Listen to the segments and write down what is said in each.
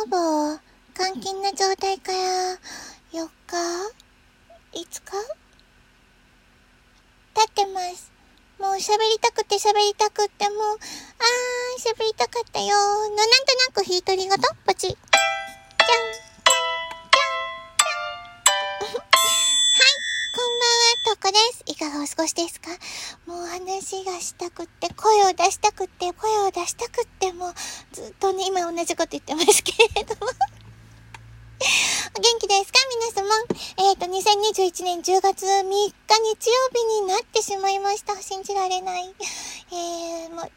ほぼ監禁な状態から4日 ?5 日？経ってます。もう喋りたくて喋りたくってもう、あー、喋りたかったよーの、なんとなくヒートリンゴと、ポチ。じゃん。じゃ。んいかがお過ごしですか？もう話がしたくって、声を出したくって、声を出したくって、もう、ずっとね、今同じこと言ってますけれども。お 元気ですか？皆様。えっ、ー、と、2021年10月3日日曜日になってしまいました。信じられない。えー、もう、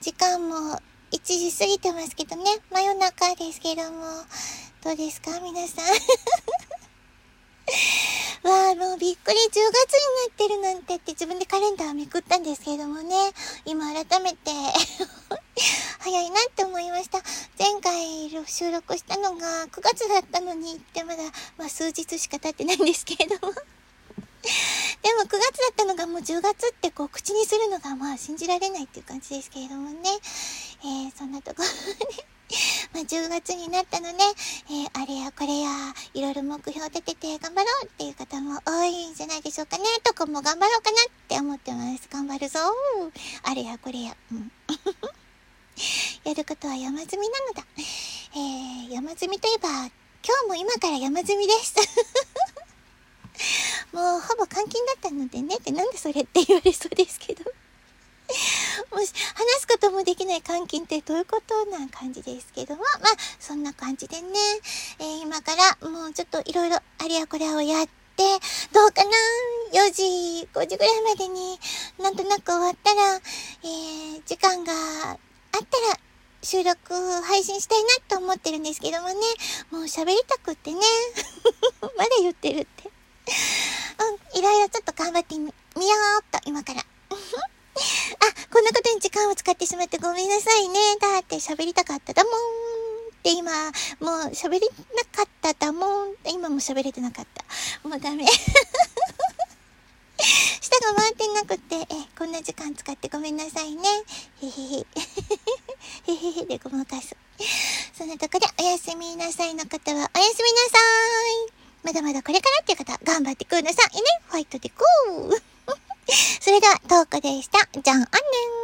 時間も1時過ぎてますけどね。真夜中ですけども。どうですか？皆さん。わあ、もうびっくり10月になってるなんてって自分でカレンダーをめくったんですけれどもね。今改めて 早いなって思いました。前回収録したのが9月だったのにってまだ、まあ数日しか経ってないんですけれども でも9月だったのがもう10月ってこう口にするのがまあ信じられないっていう感じですけれどもね。えー、そんなところで まあ、10月になったので、えー、あれやこれや、いろいろ目標立てて頑張ろうっていう方も多いんじゃないでしょうかね。とこも頑張ろうかなって思ってます。頑張るぞ あれやこれや。うん。やることは山積みなのだ。えー、山積みといえば、今日も今から山積みです。もうほぼ監禁だったのでねってなんでそれって言われそうですけど。もし、話すこともできない監禁ってどういうことな感じですけども、まあ、そんな感じでね、えー、今からもうちょっといろいろあれやこれをやって、どうかな ?4 時、5時ぐらいまでになんとなく終わったら、えー、時間があったら収録配信したいなと思ってるんですけどもね、もう喋りたくってね、まだ言ってるって。うん、いろいろちょっと頑張ってみようっと、今から。時間を使ってしまってごめんなさいね。だって喋りたかっただもん。って今、もう喋りなかっただもん。今も喋れてなかった。もうダメ。舌が回ってなくて、え、こんな時間使ってごめんなさいね。へへへ。へへへでごまかす。そんなとこでおやすみなさいの方はおやすみなさーい。まだまだこれからっていう方、頑張ってくださいね。ファイトでこう。それでは、トークでした。じゃん、あんねん。